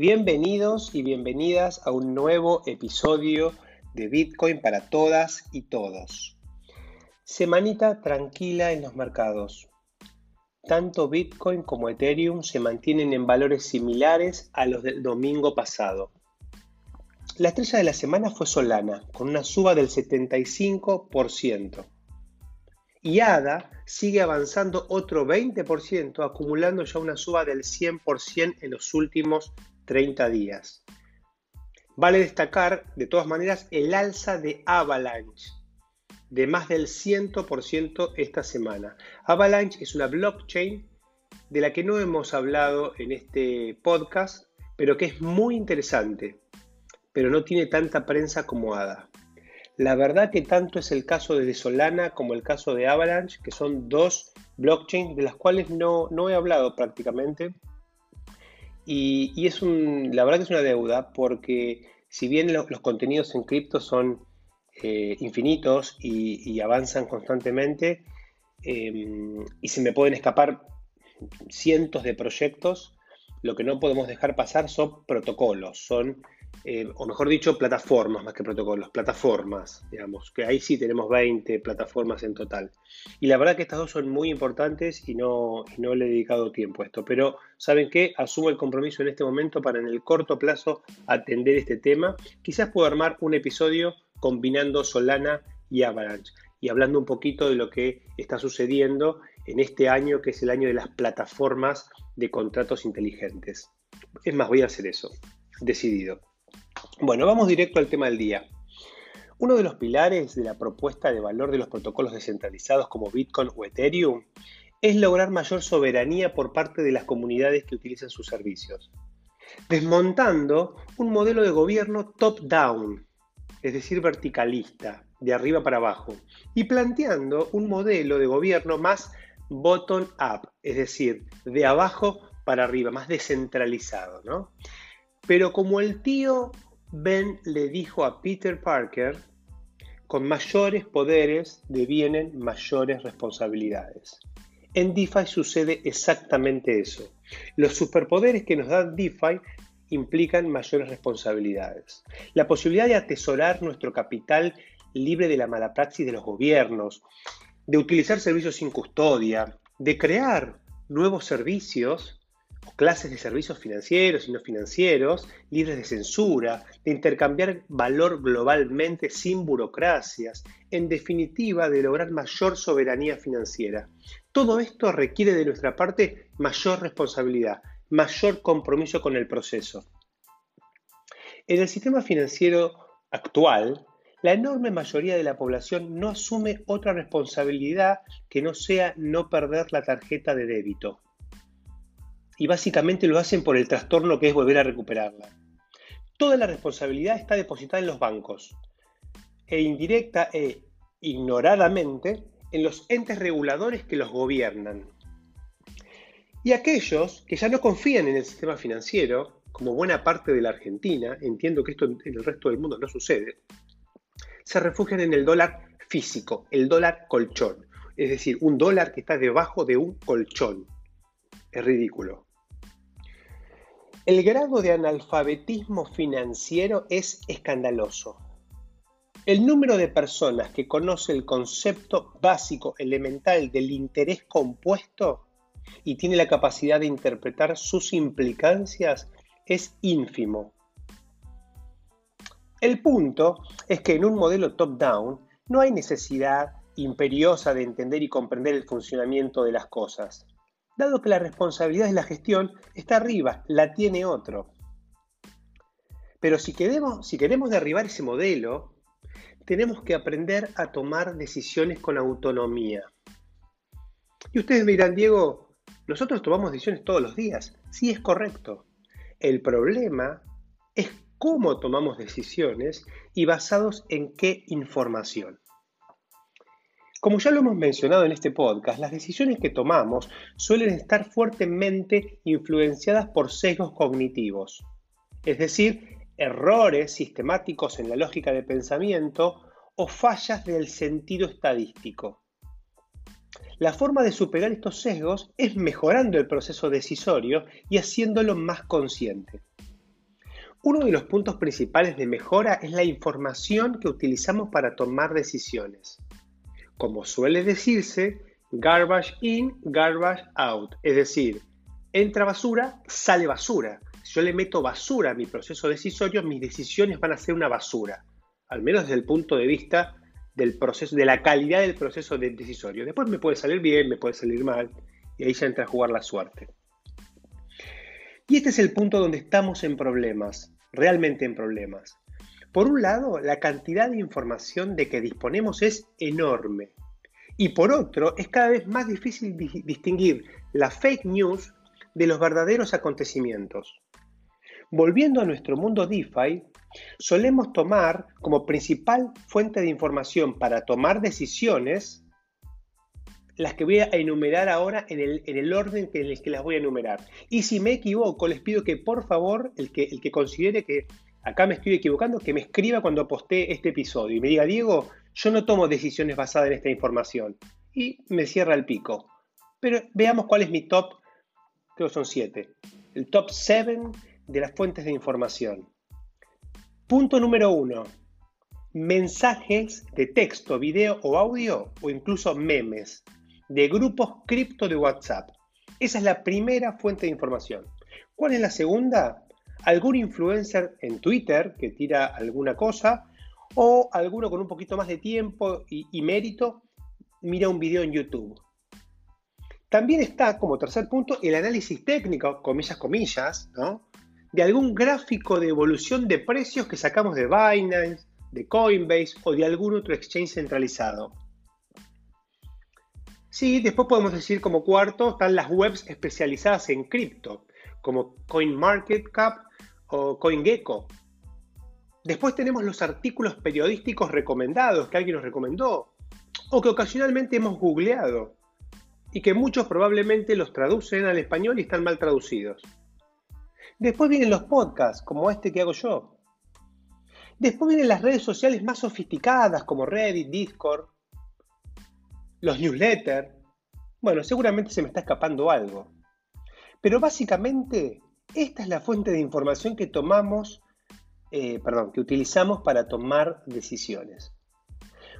Bienvenidos y bienvenidas a un nuevo episodio de Bitcoin para todas y todos. Semanita tranquila en los mercados. Tanto Bitcoin como Ethereum se mantienen en valores similares a los del domingo pasado. La estrella de la semana fue Solana, con una suba del 75%. Y ADA sigue avanzando otro 20%, acumulando ya una suba del 100% en los últimos 30 días. Vale destacar, de todas maneras, el alza de Avalanche, de más del 100% esta semana. Avalanche es una blockchain de la que no hemos hablado en este podcast, pero que es muy interesante, pero no tiene tanta prensa como ADA. La verdad que tanto es el caso de Solana como el caso de Avalanche, que son dos blockchains de las cuales no, no he hablado prácticamente. Y, es un, la verdad que es una deuda porque si bien los contenidos en cripto son eh, infinitos y, avanzan constantemente em, y se me pueden escapar cientos de proyectos, lo que no podemos dejar pasar son protocolos, son eh, o mejor dicho, plataformas más que protocolos, plataformas, digamos, que ahí sí tenemos 20 plataformas en total. Y la verdad que estas dos son muy importantes y no, no le he dedicado tiempo a esto, pero ¿saben qué? Asumo el compromiso en este momento para en el corto plazo atender este tema. Quizás puedo armar un episodio combinando Solana y Avalanche y hablando un poquito de lo que está sucediendo en este año, que es el año de las plataformas de contratos inteligentes. Es más, voy a hacer eso, decidido. Bueno, vamos directo al tema del día. Uno de los pilares de la propuesta de valor de los protocolos descentralizados como Bitcoin o Ethereum es lograr mayor soberanía por parte de las comunidades que utilizan sus servicios, desmontando un modelo de gobierno top-down, es decir, verticalista, de arriba para abajo, y planteando un modelo de gobierno más bottom-up, es decir, de abajo para arriba, más descentralizado. ¿no? Pero como el tío Ben le dijo a Peter Parker, con mayores poderes devienen mayores responsabilidades. En DeFi sucede exactamente eso. Los superpoderes que nos dan DeFi implican mayores responsabilidades. La posibilidad de atesorar nuestro capital libre de la mala praxis de los gobiernos, de utilizar servicios sin custodia, de crear nuevos servicios clases de servicios financieros y no financieros, libres de censura, de intercambiar valor globalmente sin burocracias, en definitiva de lograr mayor soberanía financiera. Todo esto requiere de nuestra parte mayor responsabilidad, mayor compromiso con el proceso. En el sistema financiero actual, la enorme mayoría de la población no asume otra responsabilidad que no sea no perder la tarjeta de débito y básicamente lo hacen por el trastorno que es volver a recuperarla. Toda la responsabilidad está depositada en los bancos e indirecta e ignoradamente en los entes reguladores que los gobiernan. Y aquellos que ya no confían en el sistema financiero, como buena parte de la Argentina, entiendo que esto en el resto del mundo no sucede, se refugian en el dólar físico, el dólar colchón, es decir, un dólar que está debajo de un colchón. Es ridículo. El grado de analfabetismo financiero es escandaloso. El número de personas que conoce el concepto básico elemental del interés compuesto y tiene la capacidad de interpretar sus implicancias es ínfimo. El punto es que en un modelo top-down no hay necesidad imperiosa de entender y comprender el funcionamiento de las cosas dado que la responsabilidad de la gestión está arriba, la tiene otro. Pero si queremos, si queremos derribar ese modelo, tenemos que aprender a tomar decisiones con autonomía. Y ustedes me dirán, Diego, nosotros tomamos decisiones todos los días. Sí, es correcto. El problema es cómo tomamos decisiones y basados en qué información. Como ya lo hemos mencionado en este podcast, las decisiones que tomamos suelen estar fuertemente influenciadas por sesgos cognitivos, es decir, errores sistemáticos en la lógica de pensamiento o fallas del sentido estadístico. La forma de superar estos sesgos es mejorando el proceso decisorio y haciéndolo más consciente. Uno de los puntos principales de mejora es la información que utilizamos para tomar decisiones. Como suele decirse, garbage in, garbage out. Es decir, entra basura, sale basura. Si yo le meto basura a mi proceso decisorio, mis decisiones van a ser una basura. Al menos desde el punto de vista del proceso, de la calidad del proceso decisorio. Después me puede salir bien, me puede salir mal, y ahí ya entra a jugar la suerte. Y este es el punto donde estamos en problemas, realmente en problemas. Por un lado, la cantidad de información de que disponemos es enorme. Y por otro, es cada vez más difícil distinguir la fake news de los verdaderos acontecimientos. Volviendo a nuestro mundo DeFi, solemos tomar como principal fuente de información para tomar decisiones las que voy a enumerar ahora en el, orden en el que las voy a enumerar. Y si me equivoco, les pido que por favor, el que, el que considere que acá me estoy equivocando, que me escriba cuando postee este episodio y me diga, Diego, yo no tomo decisiones basadas en esta información. Y me cierra el pico. Pero veamos cuál es mi top, creo que son siete. El top 7 de las fuentes de información. Punto número uno. Mensajes de texto, video o audio o incluso memes de grupos cripto de WhatsApp. Esa es la primera fuente de información. ¿Cuál es la segunda? Algún influencer en Twitter que tira alguna cosa o alguno con un poquito más de tiempo y, mérito mira un video en YouTube. También está como tercer punto el análisis técnico, comillas, comillas, de algún gráfico de evolución de precios que sacamos de Binance, de Coinbase o de algún otro exchange centralizado. Sí, después podemos decir como cuarto están las webs especializadas en cripto, como CoinMarketCap o CoinGecko. Después tenemos los artículos periodísticos recomendados que alguien nos recomendó o que ocasionalmente hemos googleado y que muchos probablemente los traducen al español y están mal traducidos. Después vienen los podcasts, como este que hago yo. Después vienen las redes sociales más sofisticadas, como Reddit, Discord, los newsletters. Bueno, seguramente se me está escapando algo. Pero básicamente, esta es la fuente de información que tomamos, eh, perdón, que utilizamos para tomar decisiones.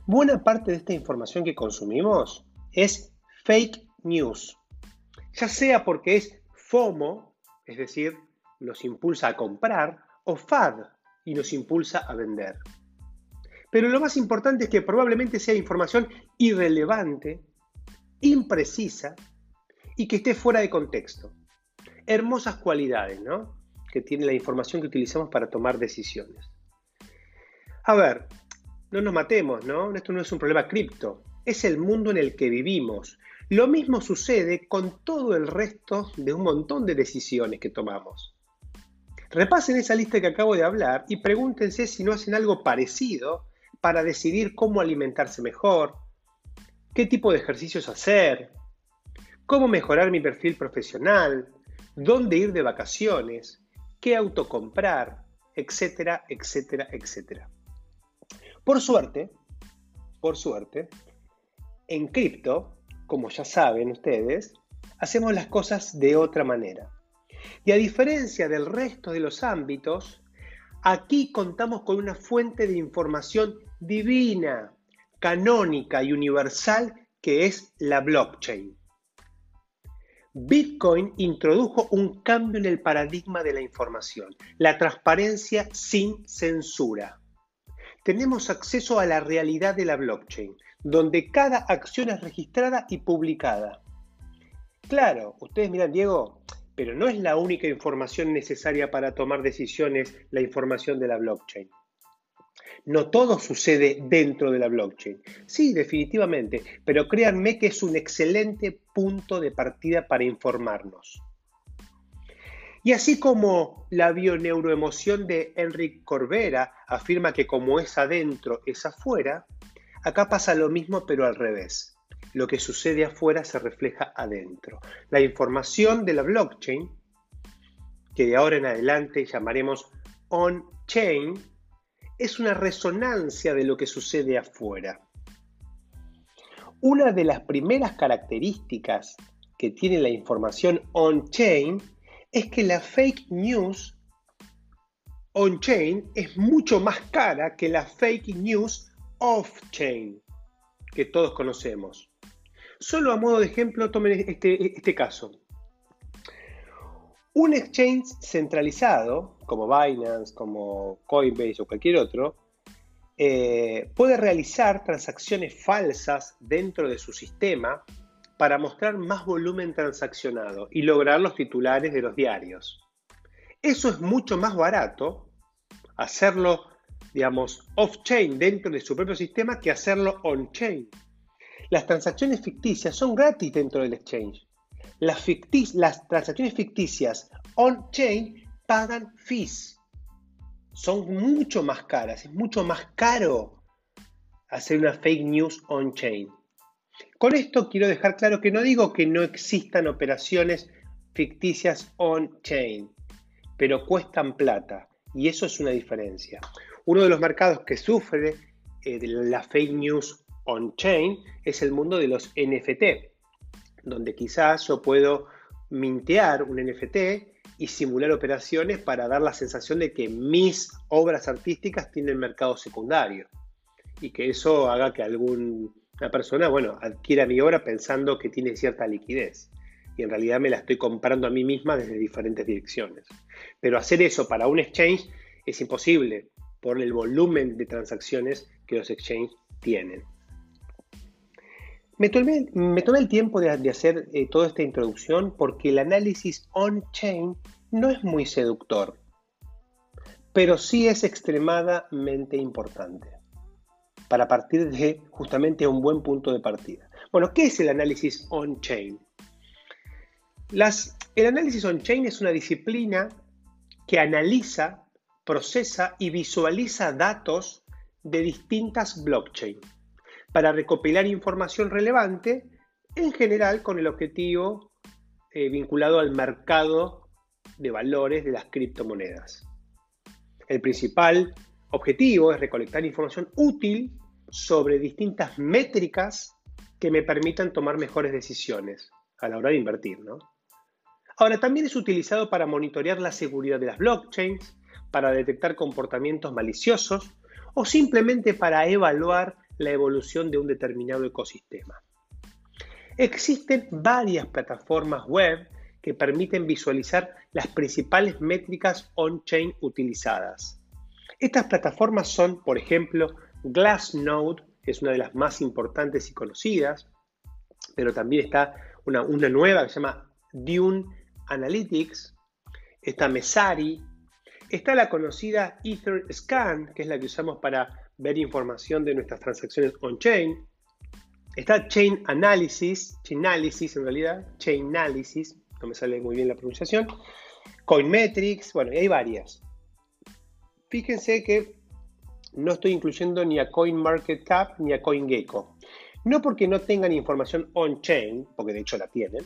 Buena parte de esta información que consumimos es fake news, ya sea porque es FOMO, es decir, nos impulsa a comprar, o FAD, y nos impulsa a vender. Pero lo más importante es que probablemente sea información irrelevante, imprecisa y que esté fuera de contexto. Hermosas cualidades, ¿no? Que tiene la información que utilizamos para tomar decisiones. A ver, no nos matemos, ¿no? Esto no es un problema cripto, es el mundo en el que vivimos. Lo mismo sucede con todo el resto de un montón de decisiones que tomamos. Repasen esa lista que acabo de hablar y pregúntense si no hacen algo parecido para decidir cómo alimentarse mejor, qué tipo de ejercicios hacer, cómo mejorar mi perfil profesional, dónde ir de vacaciones, qué auto comprar, etcétera, etcétera, etcétera. Por suerte, por suerte, en cripto, como ya saben ustedes, hacemos las cosas de otra manera. Y a diferencia del resto de los ámbitos, aquí contamos con una fuente de información divina, canónica y universal que es la blockchain. Bitcoin introdujo un cambio en el paradigma de la información, la transparencia sin censura. Tenemos acceso a la realidad de la blockchain, donde cada acción es registrada y publicada. Claro, ustedes miran, Diego, pero no es la única información necesaria para tomar decisiones la información de la blockchain. No todo sucede dentro de la blockchain. Sí, definitivamente, pero créanme que es un excelente punto de partida para informarnos. Y así como la bioneuroemoción de Enrique Corbera afirma que como es adentro, es afuera, acá pasa lo mismo pero al revés. Lo que sucede afuera se refleja adentro. La información de la blockchain, que de ahora en adelante llamaremos on-chain, es una resonancia de lo que sucede afuera. Una de las primeras características que tiene la información on-chain es que la fake news on-chain es mucho más cara que la fake news off-chain que todos conocemos. Solo a modo de ejemplo, tomen este, este caso. Un exchange centralizado, como Binance, como Coinbase o cualquier otro, eh, puede realizar transacciones falsas dentro de su sistema para mostrar más volumen transaccionado y lograr los titulares de los diarios. Eso es mucho más barato hacerlo, digamos, off-chain dentro de su propio sistema que hacerlo on-chain. Las transacciones ficticias son gratis dentro del exchange. Las, las transacciones ficticias on-chain pagan fees. Son mucho más caras. Es mucho más caro hacer una fake news on-chain. Con esto quiero dejar claro que no digo que no existan operaciones ficticias on-chain, pero cuestan plata. Y eso es una diferencia. Uno de los mercados que sufre eh, de la fake news on-chain es el mundo de los NFT, donde quizás yo puedo mintear un NFT y simular operaciones para dar la sensación de que mis obras artísticas tienen mercado secundario y que eso haga que alguna persona, bueno, adquiera mi obra pensando que tiene cierta liquidez y en realidad me la estoy comprando a mí misma desde diferentes direcciones. Pero hacer eso para un exchange es imposible por el volumen de transacciones que los exchanges tienen. Me tomé, el tiempo de, hacer eh, toda esta introducción porque el análisis on-chain no es muy seductor, pero sí es extremadamente importante para partir de justamente un buen punto de partida. Bueno, ¿qué es el análisis on-chain? el análisis on-chain es una disciplina que analiza, procesa y visualiza datos de distintas blockchains para recopilar información relevante, en general con el objetivo eh, vinculado al mercado de valores de las criptomonedas. El principal objetivo es recolectar información útil sobre distintas métricas que me permitan tomar mejores decisiones a la hora de invertir. Ahora, también es utilizado para monitorear la seguridad de las blockchains, para detectar comportamientos maliciosos o simplemente para evaluar la evolución de un determinado ecosistema. Existen varias plataformas web que permiten visualizar las principales métricas on-chain utilizadas. Estas plataformas son, por ejemplo, Glassnode, que es una de las más importantes y conocidas, pero también está una, una nueva que se llama Dune Analytics, está Mesari, está la conocida EtherScan, que es la que usamos para ver información de nuestras transacciones on-chain. Está Chain Analysis, Chain Analysis en realidad, Chain Analysis, no me sale muy bien la pronunciación. Coinmetrics, bueno, y hay varias. Fíjense que no estoy incluyendo ni a CoinMarketCap ni a CoinGecko. No porque no tengan información on-chain, porque de hecho la tienen,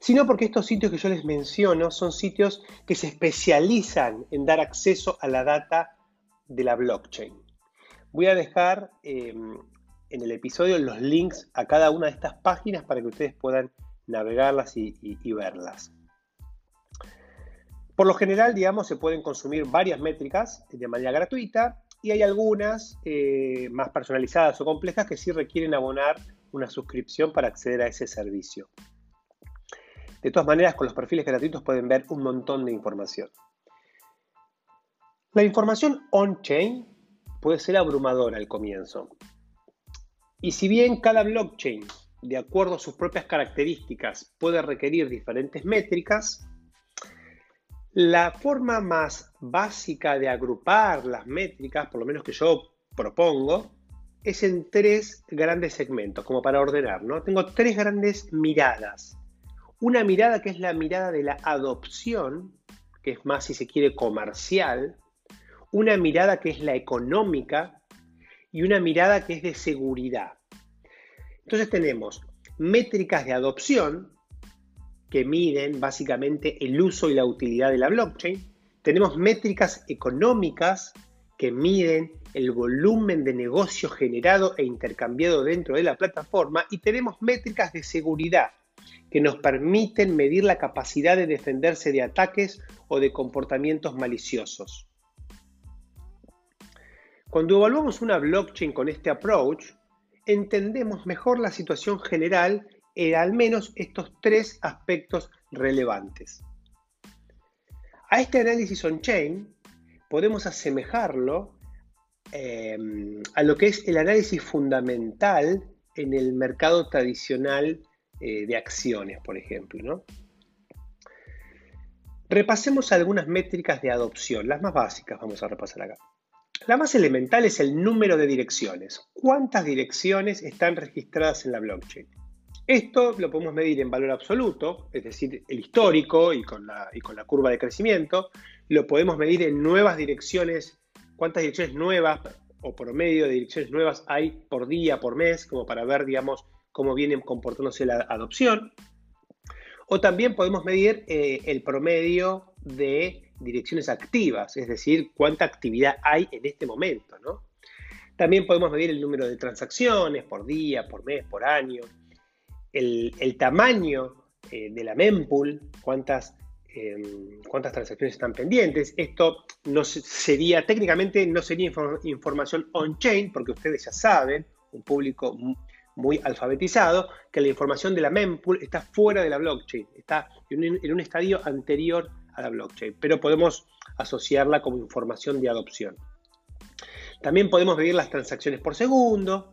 sino porque estos sitios que yo les menciono son sitios que se especializan en dar acceso a la data de la blockchain. Voy a dejar em, en el episodio los links a cada una de estas páginas para que ustedes puedan navegarlas y, verlas. Por lo general, digamos, se pueden consumir varias métricas de manera gratuita y hay algunas eh, más personalizadas o complejas que sí requieren abonar una suscripción para acceder a ese servicio. De todas maneras, con los perfiles gratuitos pueden ver un montón de información. La información on-chain puede ser abrumadora al comienzo. Y si bien cada blockchain, de acuerdo a sus propias características, puede requerir diferentes métricas, la forma más básica de agrupar las métricas, por lo menos que yo propongo, es en tres grandes segmentos, como para ordenar, ¿no? Tengo tres grandes miradas. Una mirada que es la mirada de la adopción, que es más, si se quiere, comercial, una mirada que es la económica y una mirada que es de seguridad. Entonces tenemos métricas de adopción que miden básicamente el uso y la utilidad de la blockchain. Tenemos métricas económicas que miden el volumen de negocio generado e intercambiado dentro de la plataforma y tenemos métricas de seguridad que nos permiten medir la capacidad de defenderse de ataques o de comportamientos maliciosos. Cuando evaluamos una blockchain con este approach, entendemos mejor la situación general en al menos estos tres aspectos relevantes. A este análisis on-chain podemos asemejarlo eh, a lo que es el análisis fundamental en el mercado tradicional eh, de acciones, por ejemplo. Repasemos algunas métricas de adopción, las más básicas vamos a repasar acá. La más elemental es el número de direcciones. ¿Cuántas direcciones están registradas en la blockchain? Esto lo podemos medir en valor absoluto, es decir, el histórico y con la, curva de crecimiento. Lo podemos medir en nuevas direcciones, cuántas direcciones nuevas o promedio de direcciones nuevas hay por día, por mes, como para ver, digamos, cómo viene comportándose la adopción. O también podemos medir eh, el promedio de direcciones activas, es decir, cuánta actividad hay en este momento. También podemos medir el número de transacciones por día, por mes, por año, el, tamaño eh, de la mempool, cuántas, em, cuántas transacciones están pendientes. Esto no sería, técnicamente no sería información on-chain, porque ustedes ya saben, un público muy alfabetizado, que la información de la mempool está fuera de la blockchain, está en un, estadio anterior a la blockchain, pero podemos asociarla como información de adopción. También podemos medir las transacciones por segundo.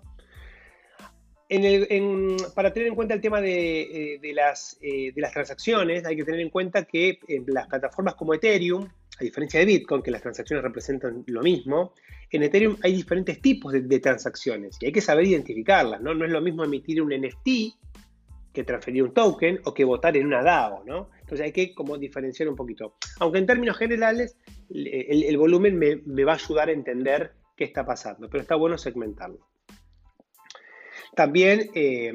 para tener en cuenta el tema de, eh, las, eh, de, las, transacciones, hay que tener en cuenta que en las plataformas como Ethereum, a diferencia de Bitcoin, que las transacciones representan lo mismo, en Ethereum hay diferentes tipos de, transacciones y hay que saber identificarlas, ¿no? No es lo mismo emitir un NFT que transferir un token o que votar en una DAO, ¿no? Entonces hay que como diferenciar un poquito. Aunque en términos generales el, volumen me, va a ayudar a entender qué está pasando, pero está bueno segmentarlo. También eh,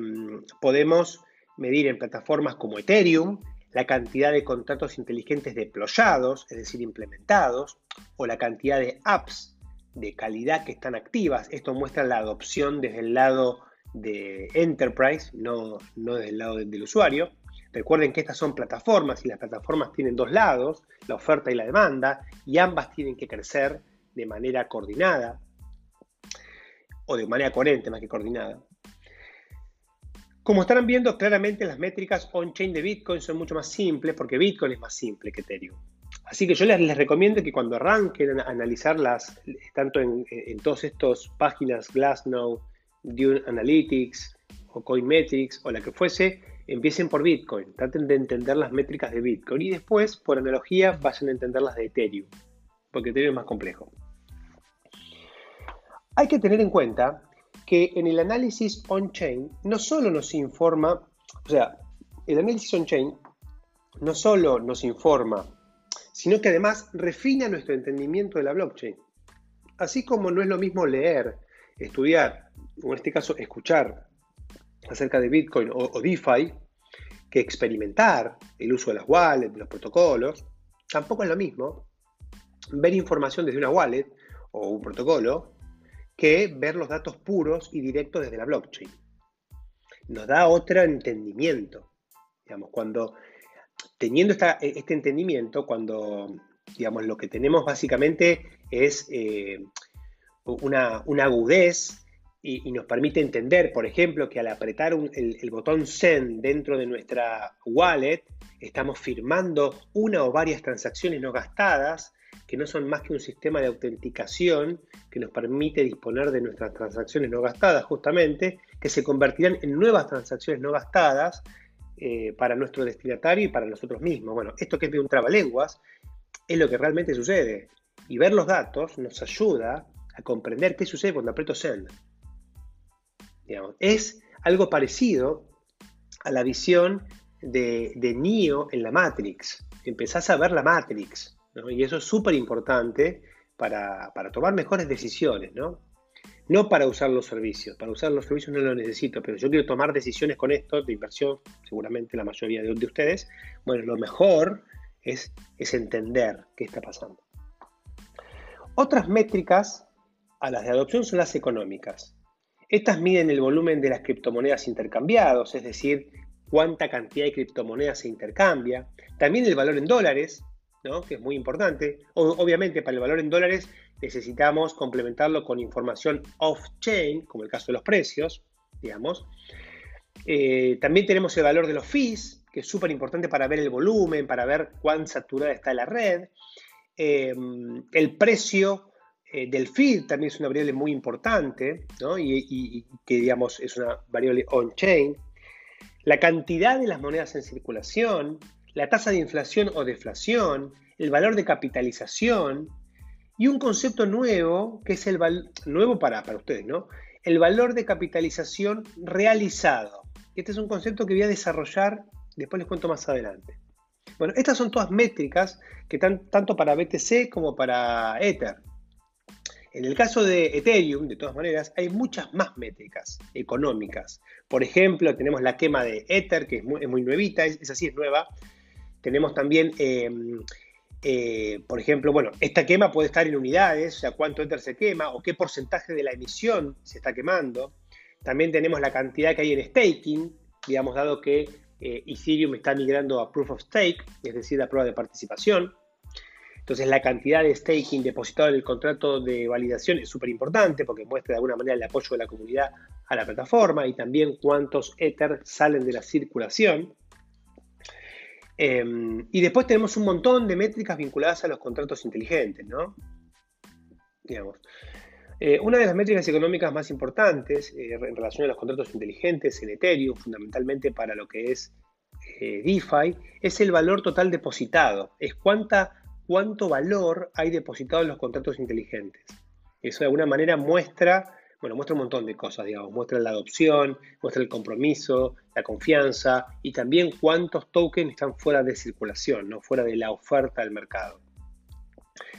podemos medir en plataformas como Ethereum la cantidad de contratos inteligentes deployados, es decir, implementados, o la cantidad de apps de calidad que están activas. Esto muestra la adopción desde el lado de Enterprise, no, no desde el lado del usuario. Recuerden que estas son plataformas y las plataformas tienen dos lados, la oferta y la demanda, y ambas tienen que crecer de manera coordinada, o de manera coherente más que coordinada. Como estarán viendo, claramente las métricas on-chain de Bitcoin son mucho más simples porque Bitcoin es más simple que Ethereum. Así que yo les, recomiendo que cuando arranquen a analizarlas, tanto en, en todas estas páginas, Glassnode, Dune Analytics o Coinmetrics o la que fuese, empiecen por Bitcoin. Traten de entender las métricas de Bitcoin y después, por analogía, vayan a entender las de Ethereum, porque Ethereum es más complejo. Hay que tener en cuenta que en el análisis on-chain no solo nos informa, o sea, el análisis on-chain no solo nos informa, sino que además refina nuestro entendimiento de la blockchain. Así como no es lo mismo leer, estudiar, o en este caso escuchar acerca de Bitcoin o, DeFi, que experimentar el uso de las wallets, los protocolos, tampoco es lo mismo ver información desde una wallet o un protocolo que ver los datos puros y directos desde la blockchain. Nos da otro entendimiento. Digamos, cuando teniendo este entendimiento, cuando digamos, lo que tenemos básicamente es eh, una, agudez y, nos permite entender, por ejemplo, que al apretar el, el, botón Send dentro de nuestra wallet, estamos firmando una o varias transacciones no gastadas que no son más que un sistema de autenticación que nos permite disponer de nuestras transacciones no gastadas, justamente, que se convertirán en nuevas transacciones no gastadas eh, para nuestro destinatario y para nosotros mismos. Bueno, esto que es de un trabalenguas es lo que realmente sucede. Y ver los datos nos ayuda a comprender qué sucede cuando aprieto Send. Es algo parecido a la visión de, de Neo en la Matrix. Empezás a ver la Matrix. Y eso es súper importante para, tomar mejores decisiones, ¿no? No para usar los servicios, para usar los servicios no lo necesito, pero yo quiero tomar decisiones con esto de inversión, seguramente la mayoría de, ustedes. Bueno, lo mejor es, es entender qué está pasando. Otras métricas a las de adopción son las económicas. Estas miden el volumen de las criptomonedas intercambiados, es decir, cuánta cantidad de criptomonedas se intercambia, también el valor en dólares, ¿no? que es muy importante. obviamente, para el valor en dólares necesitamos complementarlo con información off-chain, como el caso de los precios, digamos. Eh, también tenemos el valor de los fees, que es súper importante para ver el volumen, para ver cuán saturada está la red. Eh, el precio eh, del feed también es una variable muy importante, ¿no? y, que digamos es una variable on-chain. La cantidad de las monedas en circulación, la tasa de inflación o deflación, el valor de capitalización y un concepto nuevo, que es el nuevo para, para ustedes, ¿no? El valor de capitalización realizado. Este es un concepto que voy a desarrollar, después les cuento más adelante. Bueno, estas son todas métricas que están tanto para BTC como para Ether. En el caso de Ethereum, de todas maneras, hay muchas más métricas económicas. Por ejemplo, tenemos la quema de Ether, que es muy, nuevita, es, esa sí es nueva. Tenemos también, em, eh, por ejemplo, bueno, esta quema puede estar en unidades, o sea, cuánto Ether se quema o qué porcentaje de la emisión se está quemando. También tenemos la cantidad que hay en staking, digamos, dado que eh, Ethereum está migrando a Proof of Stake, es decir, a prueba de participación. Entonces la cantidad de staking depositado en el contrato de validación es súper importante porque muestra de alguna manera el apoyo de la comunidad a la plataforma y también cuántos Ether salen de la circulación. Em, y después tenemos un montón de métricas vinculadas a los contratos inteligentes, ¿no? Digamos. Eh, una de las métricas económicas más importantes eh, en relación a los contratos inteligentes en Ethereum, fundamentalmente para lo que es eh, DeFi, es el valor total depositado. Es cuánta, cuánto valor hay depositado en los contratos inteligentes. Eso de alguna manera muestra, bueno, muestra un montón de cosas, digamos. Muestra la adopción, muestra el compromiso, la confianza y también cuántos tokens están fuera de circulación, no fuera de la oferta del mercado.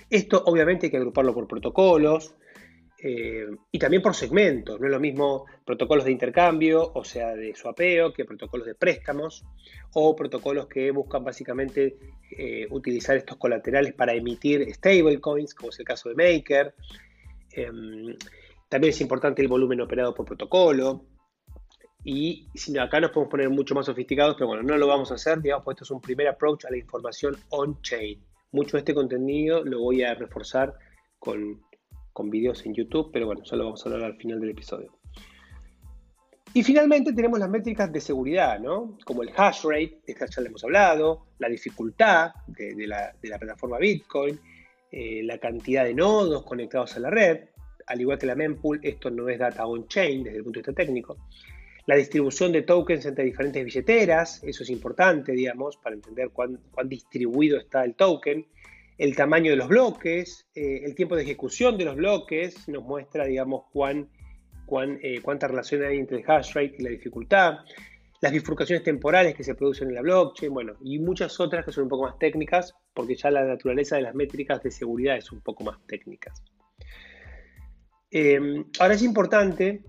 Esto obviamente hay que agruparlo por protocolos, eh, y también por segmentos, no es lo mismo protocolos de intercambio, o sea, de swapeo, que protocolos de préstamos, o protocolos que buscan básicamente eh, utilizar estos colaterales para emitir stablecoins, como es el caso de Maker. Em, también es importante el volumen operado por protocolo. Y si acá nos podemos poner mucho más sofisticados, pero bueno, no lo vamos a hacer, digamos, pues esto es un primer approach a la información on-chain. Mucho de este contenido lo voy a reforzar con con vídeos en YouTube, pero bueno, ya lo vamos a hablar al final del episodio. Y finalmente tenemos las métricas de seguridad, ¿no? Como el hash rate, de ya le hemos hablado, la dificultad de, la, plataforma Bitcoin, eh, la cantidad de nodos conectados a la red, al igual que la mempool, esto no es data on-chain desde el punto de vista técnico. La distribución de tokens entre diferentes billeteras, eso es importante, digamos, para entender cuán, cuán distribuido está el token el tamaño de los bloques, eh, el tiempo de ejecución de los bloques, nos muestra, digamos, cuán, eh, cuánta relación hay entre el hash rate y la dificultad, las bifurcaciones temporales que se producen en la blockchain, bueno, y muchas otras que son un poco más técnicas, porque ya la naturaleza de las métricas de seguridad es un poco más técnicas. Em, ahora es importante,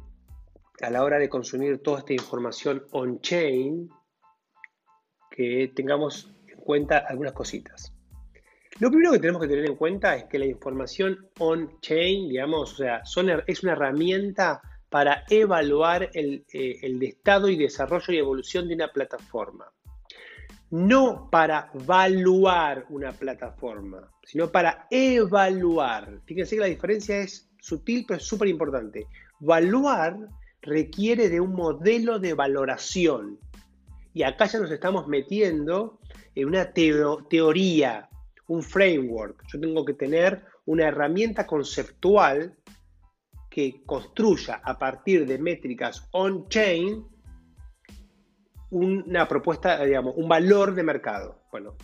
a la hora de consumir toda esta información on-chain, que tengamos en cuenta algunas cositas. Lo primero que tenemos que tener en cuenta es que la información on-chain, digamos, o sea, es una herramienta para evaluar el, eh, el estado y desarrollo y evolución de una plataforma. No para evaluar una plataforma, sino para evaluar. Fíjense que la diferencia es sutil, pero es súper importante. Evaluar requiere de un modelo de valoración. Y acá ya nos estamos metiendo en una teoría un framework, yo tengo que tener una herramienta conceptual que construya a partir de métricas on-chain una propuesta, digamos, un valor de mercado. Bueno,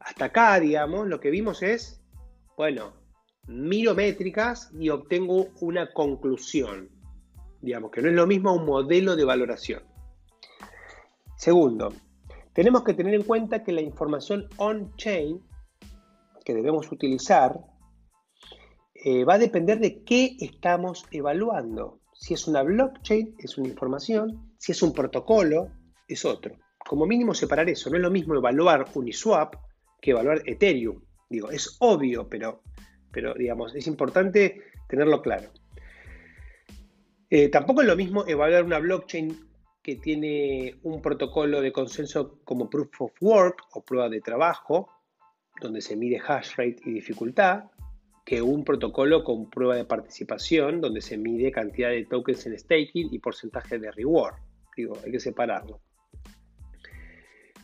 hasta acá, digamos, lo que vimos es, bueno, miro métricas y obtengo una conclusión. Digamos que no es lo mismo un modelo de valoración. Segundo, tenemos que tener en cuenta que la información on-chain que debemos utilizar eh, va a depender de qué estamos evaluando. Si es una blockchain, es una información. Si es un protocolo, es otro. Como mínimo separar eso. No es lo mismo evaluar Uniswap que evaluar Ethereum. Digo, es obvio, pero, pero digamos, es importante tenerlo claro. Eh, tampoco es lo mismo evaluar una blockchain que tiene un protocolo de consenso como Proof of Work o prueba de trabajo, donde se mide hash rate y dificultad, que un protocolo con prueba de participación, donde se mide cantidad de tokens en staking y porcentaje de reward. Digo, hay que separarlo.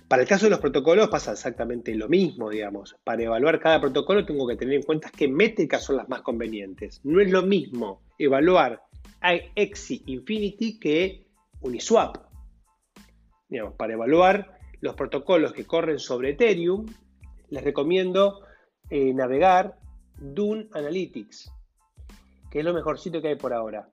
Para el caso de los protocolos pasa exactamente lo mismo, digamos. Para evaluar cada protocolo tengo que tener en cuenta qué métricas son las más convenientes. No es lo mismo evaluar Exi Infinity que Uniswap. Digamos, para evaluar los protocolos que corren sobre Ethereum, les recomiendo eh, navegar Dune Analytics, que es lo mejorcito que hay por ahora.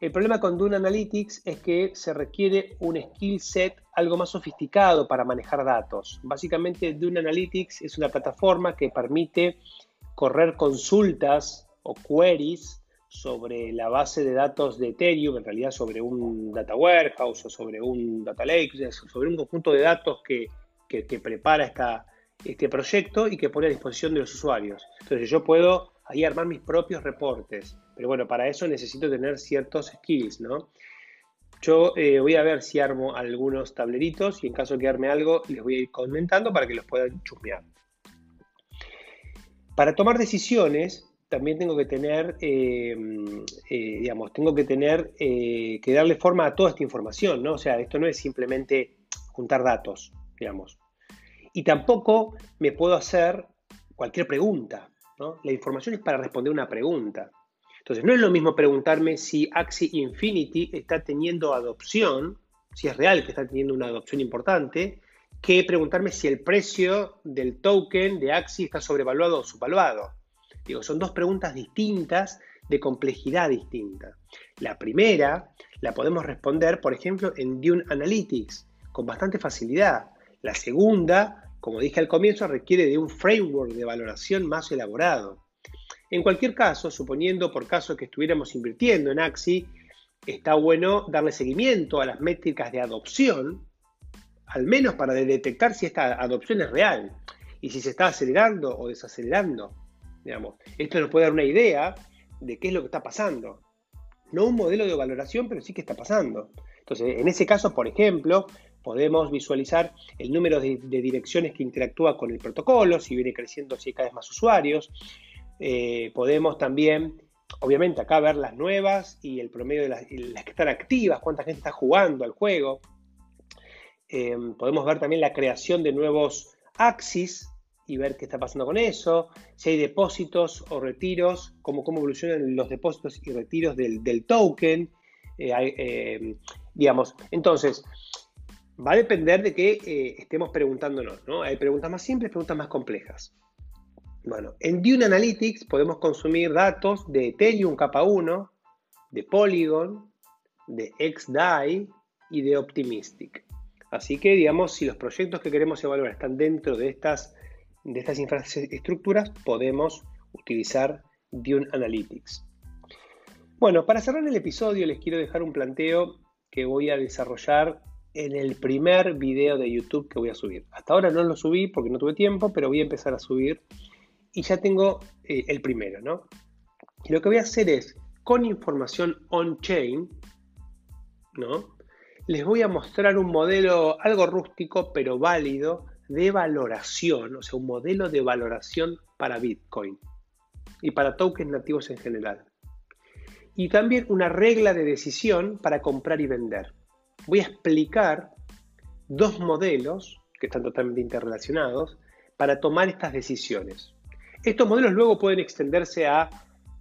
El problema con Dune Analytics es que se requiere un skill set algo más sofisticado para manejar datos. Básicamente, Dune Analytics es una plataforma que permite correr consultas o queries sobre la base de datos de Ethereum, en realidad sobre un data warehouse o sobre un data lake, sobre un conjunto de datos que, prepara esta, este proyecto y que pone a disposición de los usuarios. Entonces yo puedo ahí armar mis propios reportes, pero bueno, para eso necesito tener ciertos skills, ¿no? Yo eh, voy a ver si armo algunos tableritos y en caso de que arme algo les voy a ir comentando para que los puedan chusmear. Para tomar decisiones también tengo que tener, eh, eh, digamos, tengo que tener que darle forma a toda esta información, ¿no? O sea, esto no es simplemente juntar datos, digamos. Y tampoco me puedo hacer cualquier pregunta. ¿no? La información es para responder una pregunta. Entonces, no es lo mismo preguntarme si Axie Infinity está teniendo adopción, si es real que está teniendo una adopción importante, que preguntarme si el precio del token de Axie está sobrevaluado o subvaluado. Digo, son dos preguntas distintas de complejidad distinta. La primera la podemos responder, por ejemplo, en Dune Analytics, con bastante facilidad. La segunda como dije al comienzo, requiere de un framework de valoración más elaborado. En cualquier caso, suponiendo por caso que estuviéramos invirtiendo en Axi, está bueno darle seguimiento a las métricas de adopción, al menos para detectar si esta adopción es real y si se está acelerando o desacelerando. Digamos. Esto nos puede dar una idea de qué es lo que está pasando. No un modelo de valoración, pero sí que está pasando. Entonces, en ese caso, por ejemplo, podemos visualizar el número de, direcciones que interactúa con el protocolo, si viene creciendo, si hay cada vez más usuarios. Eh, podemos también, obviamente, acá ver las nuevas y el promedio de las, que están activas, cuánta gente está jugando al juego. Eh, podemos ver también la creación de nuevos axis y ver qué está pasando con eso, si hay depósitos o retiros, cómo, cómo evolucionan los depósitos y retiros del, token, eh, digamos. Entonces, va a depender de qué eh, estemos preguntándonos, ¿no? Hay preguntas más simples, preguntas más complejas. Bueno, en Dune Analytics podemos consumir datos de Ethereum capa 1, de Polygon, de XDAI y de Optimistic. Así que, digamos, si los proyectos que queremos evaluar están dentro de estas, de estas infraestructuras, podemos utilizar Dune Analytics. Bueno, para cerrar el episodio les quiero dejar un planteo que voy a desarrollar en el primer video de YouTube que voy a subir. Hasta ahora no lo subí porque no tuve tiempo, pero voy a empezar a subir y ya tengo eh, el primero, ¿no? Lo que voy a hacer es, con información on-chain, ¿no? Les voy a mostrar un modelo algo rústico, pero válido, de valoración, o sea, un modelo de valoración para Bitcoin y para tokens nativos en general. Y también una regla de decisión para comprar y vender voy a explicar dos modelos que están totalmente interrelacionados para tomar estas decisiones. Estos modelos luego pueden extenderse a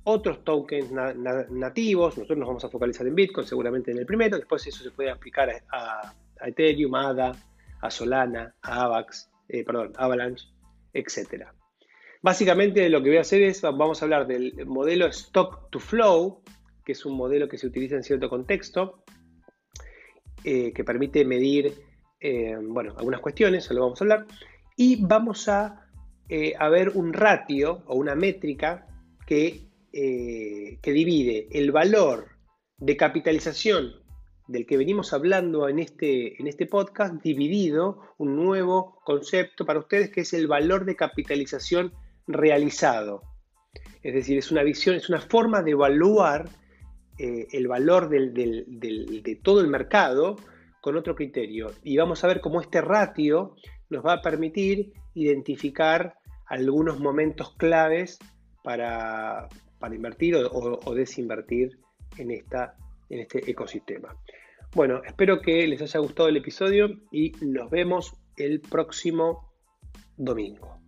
otros tokens nativos, nosotros nos vamos a focalizar en Bitcoin seguramente en el primero, después eso se puede aplicar a, Ethereum, a ADA, a Solana, a AVAX, eh, perdón, Avalanche, etc. Básicamente lo que voy a hacer es, vamos a hablar del modelo Stock to Flow, que es un modelo que se utiliza en cierto contexto, eh, que permite medir eh, bueno, algunas cuestiones, eso lo vamos a hablar, y vamos a, eh, ver un ratio o una métrica que, que divide el valor de capitalización del que venimos hablando en este, en este podcast, dividido un nuevo concepto para ustedes que es el valor de capitalización realizado. Es decir, es una visión, es una forma de evaluar eh, el valor de todo el mercado con otro criterio y vamos a ver cómo este ratio nos va a permitir identificar algunos momentos claves para, invertir o, desinvertir en, esta, en este ecosistema. Bueno, espero que les haya gustado el episodio y nos vemos el próximo domingo.